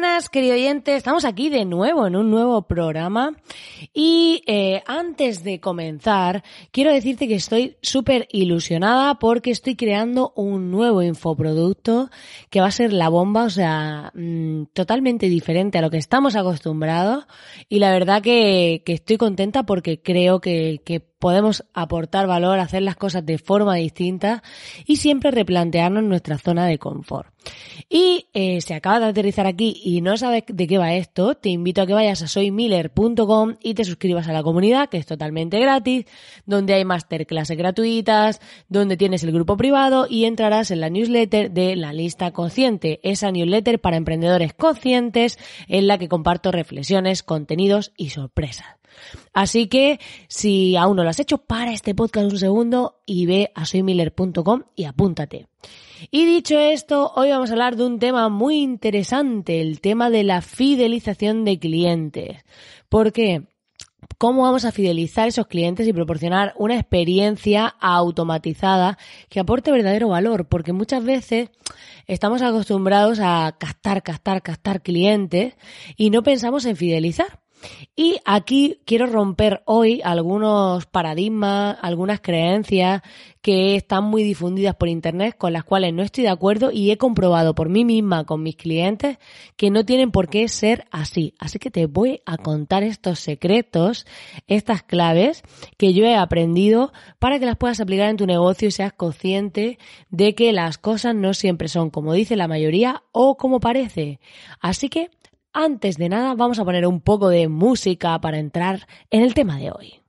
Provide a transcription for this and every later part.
Buenas, querido oyente. Estamos aquí de nuevo en un nuevo programa. Y eh, antes de comenzar, quiero decirte que estoy súper ilusionada porque estoy creando un nuevo infoproducto que va a ser la bomba, o sea, mm, totalmente diferente a lo que estamos acostumbrados. Y la verdad que, que estoy contenta porque creo que, que podemos aportar valor, hacer las cosas de forma distinta y siempre replantearnos nuestra zona de confort. Y eh, si acabas de aterrizar aquí y no sabes de qué va esto, te invito a que vayas a soymiller.com y te suscribas a la comunidad, que es totalmente gratis, donde hay masterclasses gratuitas, donde tienes el grupo privado y entrarás en la newsletter de la lista consciente, esa newsletter para emprendedores conscientes en la que comparto reflexiones, contenidos y sorpresas. Así que si aún no lo has hecho, para este podcast un segundo y ve a soymiller.com y apúntate. Y dicho esto, hoy vamos a hablar de un tema muy interesante, el tema de la fidelización de clientes. ¿Por qué? cómo vamos a fidelizar esos clientes y proporcionar una experiencia automatizada que aporte verdadero valor, porque muchas veces estamos acostumbrados a captar, captar, captar clientes y no pensamos en fidelizar. Y aquí quiero romper hoy algunos paradigmas, algunas creencias que están muy difundidas por Internet con las cuales no estoy de acuerdo y he comprobado por mí misma con mis clientes que no tienen por qué ser así. Así que te voy a contar estos secretos, estas claves que yo he aprendido para que las puedas aplicar en tu negocio y seas consciente de que las cosas no siempre son como dice la mayoría o como parece. Así que antes de nada, vamos a poner un poco de música para entrar en el tema de hoy.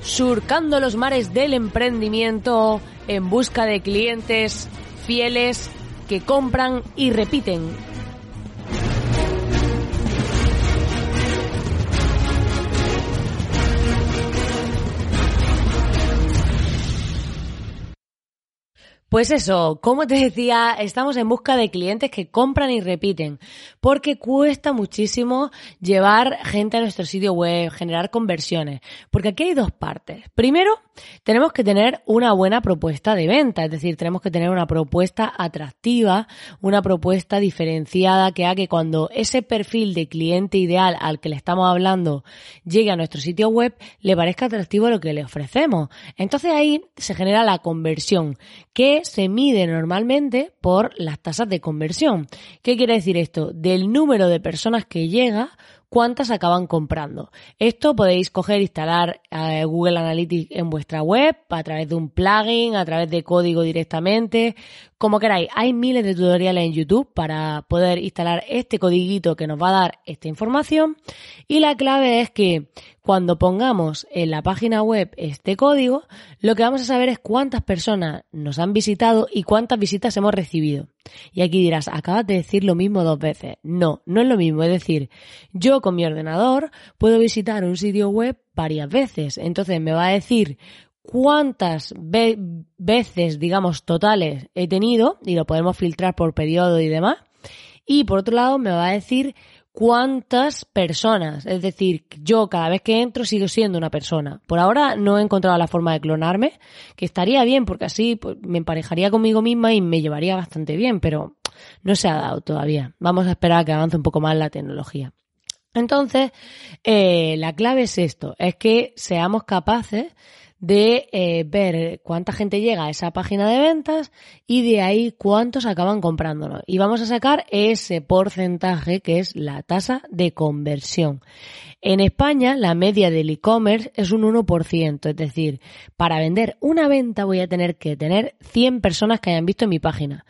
Surcando los mares del emprendimiento en busca de clientes fieles que compran y repiten Pues eso, como te decía, estamos en busca de clientes que compran y repiten, porque cuesta muchísimo llevar gente a nuestro sitio web, generar conversiones, porque aquí hay dos partes. Primero, tenemos que tener una buena propuesta de venta, es decir, tenemos que tener una propuesta atractiva, una propuesta diferenciada que haga que cuando ese perfil de cliente ideal al que le estamos hablando llegue a nuestro sitio web, le parezca atractivo lo que le ofrecemos. Entonces ahí se genera la conversión, que se mide normalmente por las tasas de conversión. ¿Qué quiere decir esto? Del número de personas que llega cuántas acaban comprando. Esto podéis coger, instalar eh, Google Analytics en vuestra web a través de un plugin, a través de código directamente, como queráis. Hay miles de tutoriales en YouTube para poder instalar este codiguito que nos va a dar esta información y la clave es que cuando pongamos en la página web este código, lo que vamos a saber es cuántas personas nos han visitado y cuántas visitas hemos recibido. Y aquí dirás, acabas de decir lo mismo dos veces. No, no es lo mismo. Es decir, yo con mi ordenador puedo visitar un sitio web varias veces. Entonces me va a decir cuántas veces, digamos, totales he tenido y lo podemos filtrar por periodo y demás. Y por otro lado me va a decir cuántas personas. Es decir, yo cada vez que entro sigo siendo una persona. Por ahora no he encontrado la forma de clonarme, que estaría bien porque así pues, me emparejaría conmigo misma y me llevaría bastante bien, pero no se ha dado todavía. Vamos a esperar a que avance un poco más la tecnología. Entonces, eh, la clave es esto, es que seamos capaces de eh, ver cuánta gente llega a esa página de ventas y de ahí cuántos acaban comprándolo. Y vamos a sacar ese porcentaje que es la tasa de conversión. En España la media del e-commerce es un 1%, es decir, para vender una venta voy a tener que tener 100 personas que hayan visto mi página.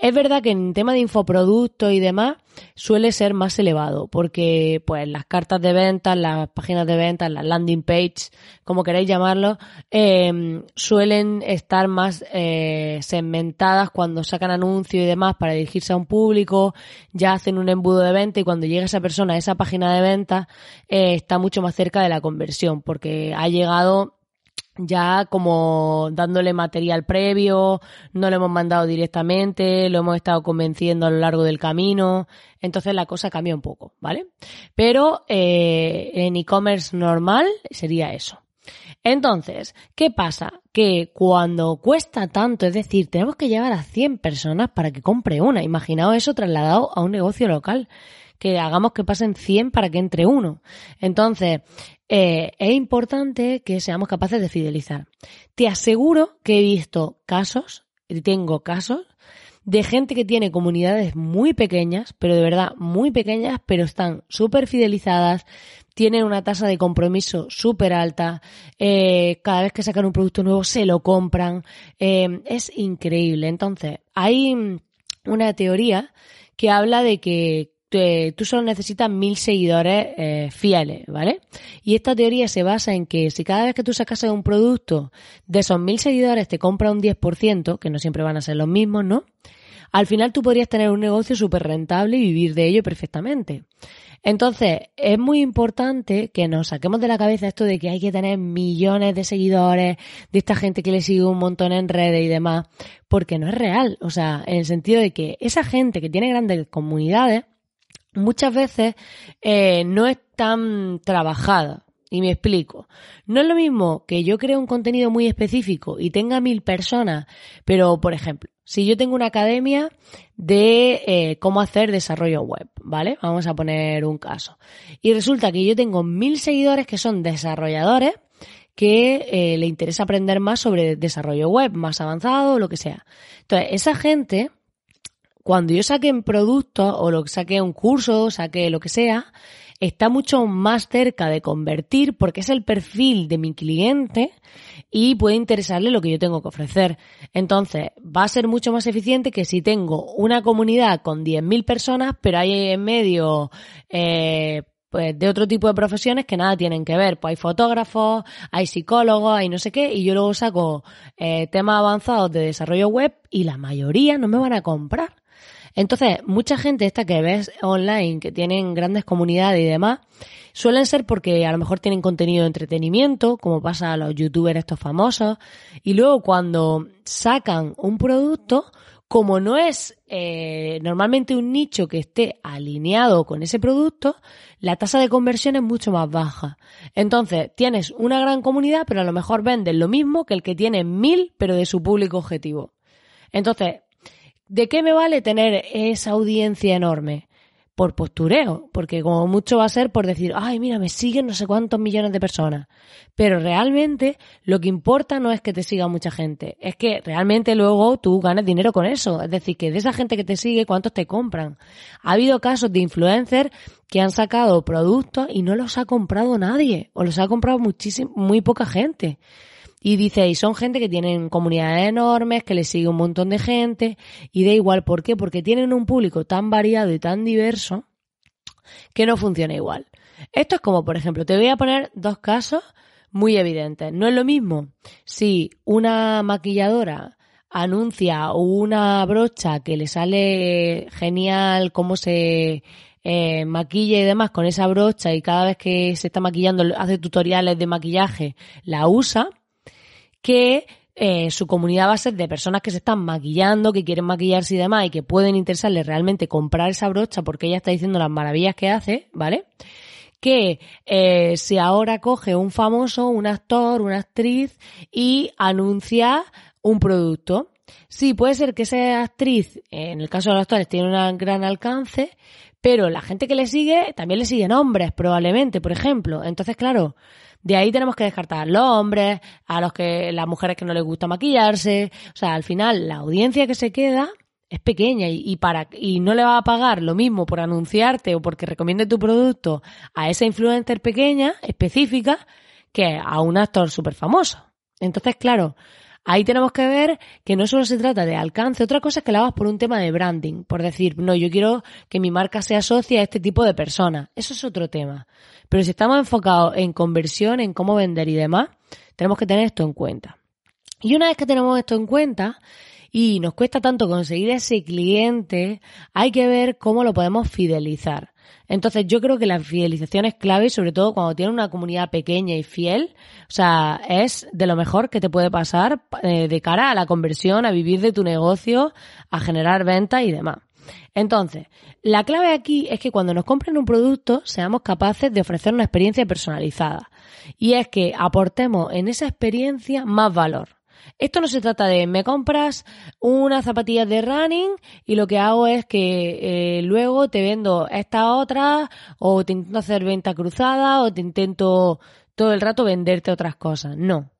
Es verdad que en tema de infoproductos y demás suele ser más elevado porque pues las cartas de ventas, las páginas de ventas, las landing page, como queráis llamarlo, eh, suelen estar más eh, segmentadas cuando sacan anuncios y demás para dirigirse a un público, ya hacen un embudo de venta y cuando llega esa persona a esa página de venta eh, está mucho más cerca de la conversión porque ha llegado ya como dándole material previo, no lo hemos mandado directamente, lo hemos estado convenciendo a lo largo del camino, entonces la cosa cambia un poco, ¿vale? Pero eh, en e-commerce normal sería eso. Entonces, ¿qué pasa? Que cuando cuesta tanto, es decir, tenemos que llevar a 100 personas para que compre una, imaginaos eso trasladado a un negocio local que hagamos que pasen 100 para que entre uno. Entonces, eh, es importante que seamos capaces de fidelizar. Te aseguro que he visto casos, tengo casos, de gente que tiene comunidades muy pequeñas, pero de verdad muy pequeñas, pero están súper fidelizadas, tienen una tasa de compromiso súper alta, eh, cada vez que sacan un producto nuevo se lo compran, eh, es increíble. Entonces, hay una teoría que habla de que tú solo necesitas mil seguidores eh, fieles, ¿vale? Y esta teoría se basa en que si cada vez que tú sacas un producto de esos mil seguidores te compra un 10%, que no siempre van a ser los mismos, ¿no? Al final tú podrías tener un negocio súper rentable y vivir de ello perfectamente. Entonces, es muy importante que nos saquemos de la cabeza esto de que hay que tener millones de seguidores, de esta gente que le sigue un montón en redes y demás, porque no es real. O sea, en el sentido de que esa gente que tiene grandes comunidades, muchas veces eh, no es tan trabajada. Y me explico. No es lo mismo que yo creo un contenido muy específico y tenga mil personas, pero por ejemplo, si yo tengo una academia de eh, cómo hacer desarrollo web, ¿vale? Vamos a poner un caso. Y resulta que yo tengo mil seguidores que son desarrolladores que eh, le interesa aprender más sobre desarrollo web, más avanzado, lo que sea. Entonces, esa gente cuando yo saque un producto o lo que saque un curso, saque lo que sea, está mucho más cerca de convertir porque es el perfil de mi cliente y puede interesarle lo que yo tengo que ofrecer. Entonces, va a ser mucho más eficiente que si tengo una comunidad con 10.000 personas, pero hay en medio eh, pues de otro tipo de profesiones que nada tienen que ver. Pues hay fotógrafos, hay psicólogos, hay no sé qué, y yo luego saco eh, temas avanzados de desarrollo web y la mayoría no me van a comprar. Entonces, mucha gente esta que ves online, que tienen grandes comunidades y demás, suelen ser porque a lo mejor tienen contenido de entretenimiento, como pasa a los youtubers estos famosos, y luego cuando sacan un producto, como no es eh, normalmente un nicho que esté alineado con ese producto, la tasa de conversión es mucho más baja. Entonces, tienes una gran comunidad, pero a lo mejor venden lo mismo que el que tiene mil, pero de su público objetivo. Entonces, ¿De qué me vale tener esa audiencia enorme? Por postureo, porque como mucho va a ser por decir, ay, mira, me siguen no sé cuántos millones de personas. Pero realmente lo que importa no es que te siga mucha gente, es que realmente luego tú ganes dinero con eso. Es decir, que de esa gente que te sigue, ¿cuántos te compran? Ha habido casos de influencers que han sacado productos y no los ha comprado nadie, o los ha comprado muchísimo, muy poca gente. Y dice, y son gente que tienen comunidades enormes, que les sigue un montón de gente, y da igual, ¿por qué? Porque tienen un público tan variado y tan diverso que no funciona igual. Esto es como, por ejemplo, te voy a poner dos casos muy evidentes. No es lo mismo si una maquilladora anuncia una brocha que le sale genial cómo se eh, maquilla y demás con esa brocha y cada vez que se está maquillando hace tutoriales de maquillaje, la usa, que eh, su comunidad va a ser de personas que se están maquillando, que quieren maquillarse y demás y que pueden interesarles realmente comprar esa brocha porque ella está diciendo las maravillas que hace, ¿vale? Que eh, si ahora coge un famoso, un actor, una actriz y anuncia un producto. Sí, puede ser que esa actriz, en el caso de los actores, tiene un gran alcance, pero la gente que le sigue también le siguen hombres, probablemente, por ejemplo. Entonces, claro, De ahí tenemos que descartar a los hombres, a los que, las mujeres que no les gusta maquillarse. O sea, al final, la audiencia que se queda es pequeña y, para, y no le va a pagar lo mismo por anunciarte o porque recomiende tu producto a esa influencer pequeña, específica, que a un actor súper famoso. Entonces, claro, ahí tenemos que ver que no solo se trata de alcance, otra cosa es que lo hagas por un tema de branding, por decir, no, yo quiero que mi marca se asocie a este tipo de personas. Eso es otro tema. Pero si estamos enfocados en conversión, en cómo vender y demás, tenemos que tener esto en cuenta. Y una vez que tenemos esto en cuenta, y nos cuesta tanto conseguir ese cliente, hay que ver cómo lo podemos fidelizar. Entonces yo creo que la fidelización es clave, sobre todo cuando tienes una comunidad pequeña y fiel. O sea, es de lo mejor que te puede pasar eh, de cara a la conversión, a vivir de tu negocio, a generar ventas y demás. Entonces, la clave aquí es que cuando nos compren un producto seamos capaces de ofrecer una experiencia personalizada. Y es que aportemos en esa experiencia más valor. Esto no se trata de me compras unas zapatillas de running y lo que hago es que eh, luego te vendo esta otra o te intento hacer venta cruzada o te intento todo el rato venderte otras cosas. No.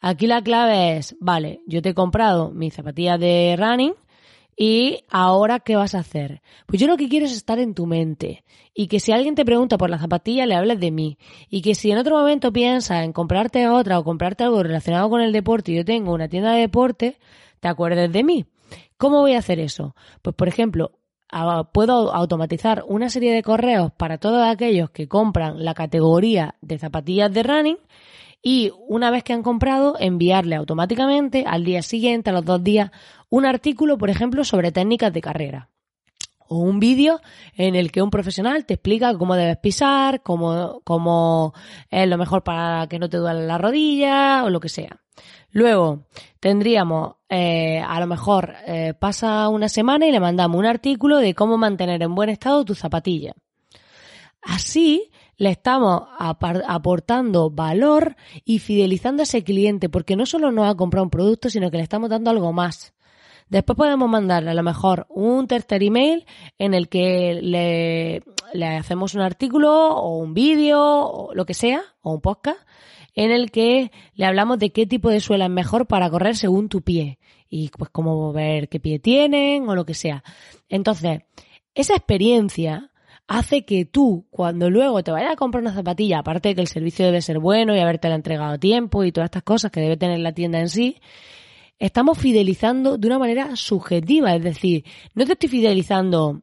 Aquí la clave es, vale, yo te he comprado mis zapatillas de running, ¿Y ahora qué vas a hacer? Pues yo lo que quiero es estar en tu mente y que si alguien te pregunta por la zapatilla le hables de mí y que si en otro momento piensas en comprarte otra o comprarte algo relacionado con el deporte y yo tengo una tienda de deporte, te acuerdes de mí. ¿Cómo voy a hacer eso? Pues por ejemplo, puedo automatizar una serie de correos para todos aquellos que compran la categoría de zapatillas de running y una vez que han comprado, enviarle automáticamente al día siguiente, a los dos días, un artículo, por ejemplo, sobre técnicas de carrera. O un vídeo en el que un profesional te explica cómo debes pisar, cómo, cómo es lo mejor para que no te duele la rodilla o lo que sea. Luego tendríamos, eh, a lo mejor eh, pasa una semana y le mandamos un artículo de cómo mantener en buen estado tu zapatilla. Así le estamos aportando valor y fidelizando a ese cliente porque no solo nos ha comprado un producto, sino que le estamos dando algo más. Después podemos mandarle a lo mejor un tercer email en el que le, le hacemos un artículo o un vídeo o lo que sea, o un podcast, en el que le hablamos de qué tipo de suela es mejor para correr según tu pie y pues cómo ver qué pie tienen o lo que sea. Entonces, esa experiencia hace que tú, cuando luego te vayas a comprar una zapatilla, aparte de que el servicio debe ser bueno y haberte la entregado a tiempo y todas estas cosas que debe tener la tienda en sí, estamos fidelizando de una manera subjetiva. Es decir, no te estoy fidelizando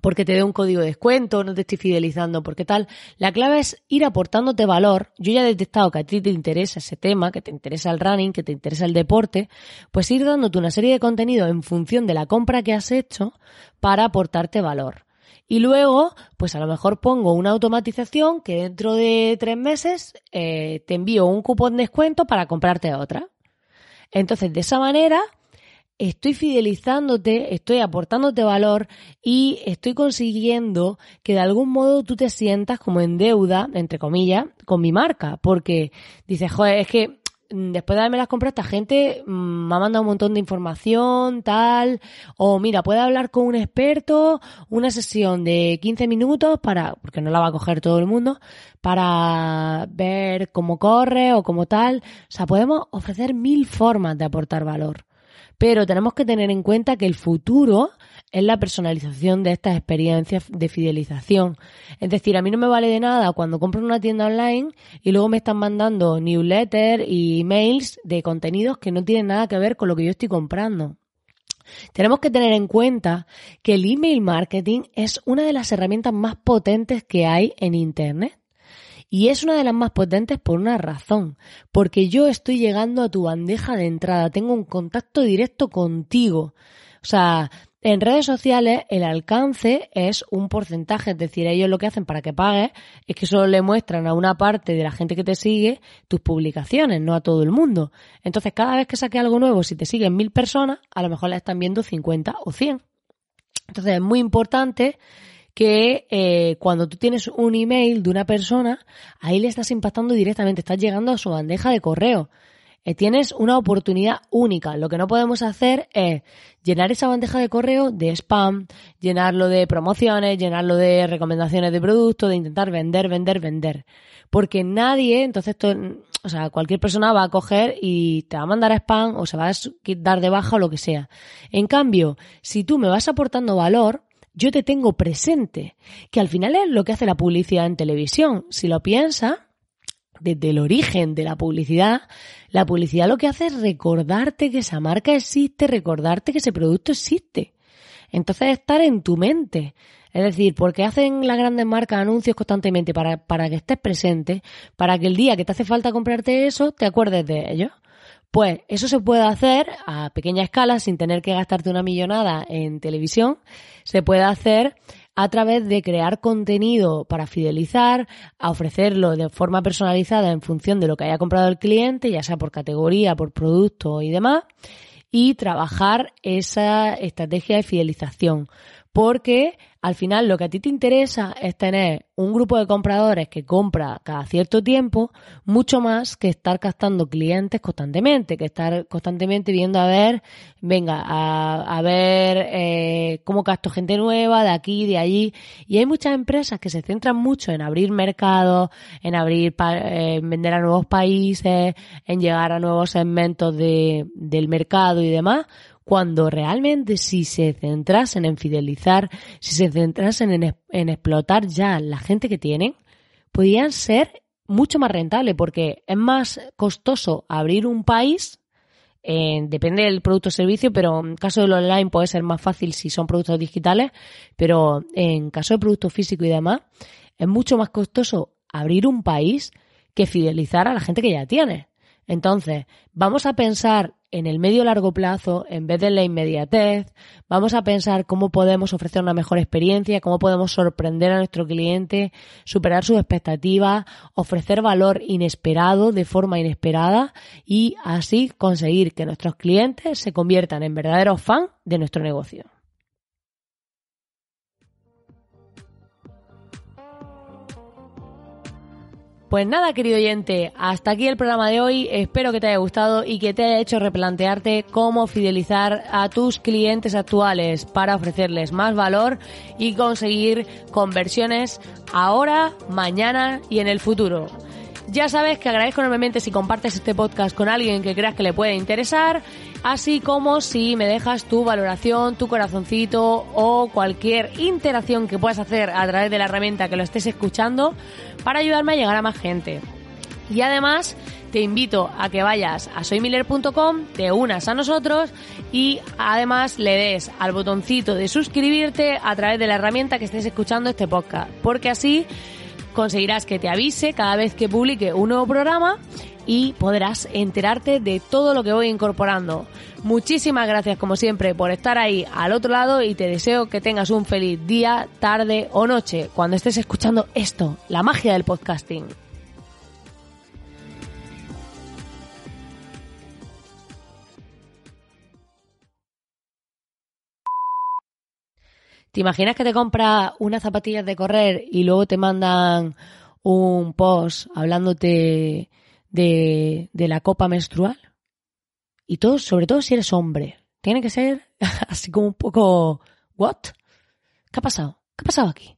porque te dé un código de descuento, no te estoy fidelizando porque tal. La clave es ir aportándote valor. Yo ya he detectado que a ti te interesa ese tema, que te interesa el running, que te interesa el deporte, pues ir dándote una serie de contenido en función de la compra que has hecho para aportarte valor. Y luego, pues a lo mejor pongo una automatización que dentro de tres meses eh, te envío un cupón de descuento para comprarte otra. Entonces, de esa manera, estoy fidelizándote, estoy aportándote valor y estoy consiguiendo que de algún modo tú te sientas como en deuda, entre comillas, con mi marca. Porque dices, joder, es que después de haberme las comprado, esta gente mm, me ha mandado un montón de información, tal, o mira, puede hablar con un experto, una sesión de 15 minutos para, porque no la va a coger todo el mundo, para ver cómo corre o cómo tal. O sea, podemos ofrecer mil formas de aportar valor. Pero tenemos que tener en cuenta que el futuro es la personalización de estas experiencias de fidelización. Es decir, a mí no me vale de nada cuando compro una tienda online y luego me están mandando newsletters y emails de contenidos que no tienen nada que ver con lo que yo estoy comprando. Tenemos que tener en cuenta que el email marketing es una de las herramientas más potentes que hay en Internet. Y es una de las más potentes por una razón, porque yo estoy llegando a tu bandeja de entrada, tengo un contacto directo contigo. O sea, en redes sociales el alcance es un porcentaje, es decir, ellos lo que hacen para que pagues es que solo le muestran a una parte de la gente que te sigue tus publicaciones, no a todo el mundo. Entonces, cada vez que saque algo nuevo, si te siguen mil personas, a lo mejor la están viendo 50 o 100. Entonces, es muy importante que eh, cuando tú tienes un email de una persona, ahí le estás impactando directamente, estás llegando a su bandeja de correo. Eh, tienes una oportunidad única. Lo que no podemos hacer es llenar esa bandeja de correo de spam, llenarlo de promociones, llenarlo de recomendaciones de productos, de intentar vender, vender, vender. Porque nadie, entonces, o sea, cualquier persona va a coger y te va a mandar spam o se va a dar de baja o lo que sea. En cambio, si tú me vas aportando valor, yo te tengo presente, que al final es lo que hace la publicidad en televisión. Si lo piensas, desde el origen de la publicidad, la publicidad lo que hace es recordarte que esa marca existe, recordarte que ese producto existe. Entonces estar en tu mente. Es decir, porque hacen las grandes marcas anuncios constantemente para, para que estés presente, para que el día que te hace falta comprarte eso, te acuerdes de ello. Pues eso se puede hacer a pequeña escala sin tener que gastarte una millonada en televisión. Se puede hacer a través de crear contenido para fidelizar, a ofrecerlo de forma personalizada en función de lo que haya comprado el cliente, ya sea por categoría, por producto y demás, y trabajar esa estrategia de fidelización. Porque al final lo que a ti te interesa es tener un grupo de compradores que compra cada cierto tiempo, mucho más que estar captando clientes constantemente, que estar constantemente viendo a ver, venga, a, ver eh, cómo capto gente nueva de aquí, de allí. Y hay muchas empresas que se centran mucho en abrir mercados, en abrir, eh, vender a nuevos países, en llegar a nuevos segmentos de, del mercado y demás cuando realmente si se centrasen en fidelizar, si se centrasen en, explotar ya la gente que tienen, podrían ser mucho más rentables porque es más costoso abrir un país, eh, depende del producto o servicio, pero en caso del online puede ser más fácil si son productos digitales, pero en caso de producto físico y demás, es mucho más costoso abrir un país que fidelizar a la gente que ya tiene. Entonces, vamos a pensar en el medio largo plazo en vez de la inmediatez. Vamos a pensar cómo podemos ofrecer una mejor experiencia, cómo podemos sorprender a nuestro cliente, superar sus expectativas, ofrecer valor inesperado de forma inesperada y así conseguir que nuestros clientes se conviertan en verdaderos fans de nuestro negocio. Pues nada, querido oyente, hasta aquí el programa de hoy. Espero que te haya gustado y que te haya hecho replantearte cómo fidelizar a tus clientes actuales para ofrecerles más valor y conseguir conversiones ahora, mañana y en el futuro. Ya sabes que agradezco enormemente si compartes este podcast con alguien que creas que le puede interesar, así como si me dejas tu valoración, tu corazoncito o cualquier interacción que puedas hacer a través de la herramienta que lo estés escuchando para ayudarme a llegar a más gente. Y además te invito a que vayas a soymiller.com, te unas a nosotros y además le des al botoncito de suscribirte a través de la herramienta que estés escuchando este podcast, porque así conseguirás que te avise cada vez que publique un nuevo programa y podrás enterarte de todo lo que voy incorporando. Muchísimas gracias como siempre por estar ahí al otro lado y te deseo que tengas un feliz día, tarde o noche cuando estés escuchando esto, la magia del podcasting. ¿Te imaginas que te compras unas zapatillas de correr y luego te mandan un post hablándote de, la copa menstrual? Y todo, sobre todo si eres hombre. Tiene que ser así como un poco, ¿what? ¿Qué ha pasado? ¿Qué ha pasado aquí?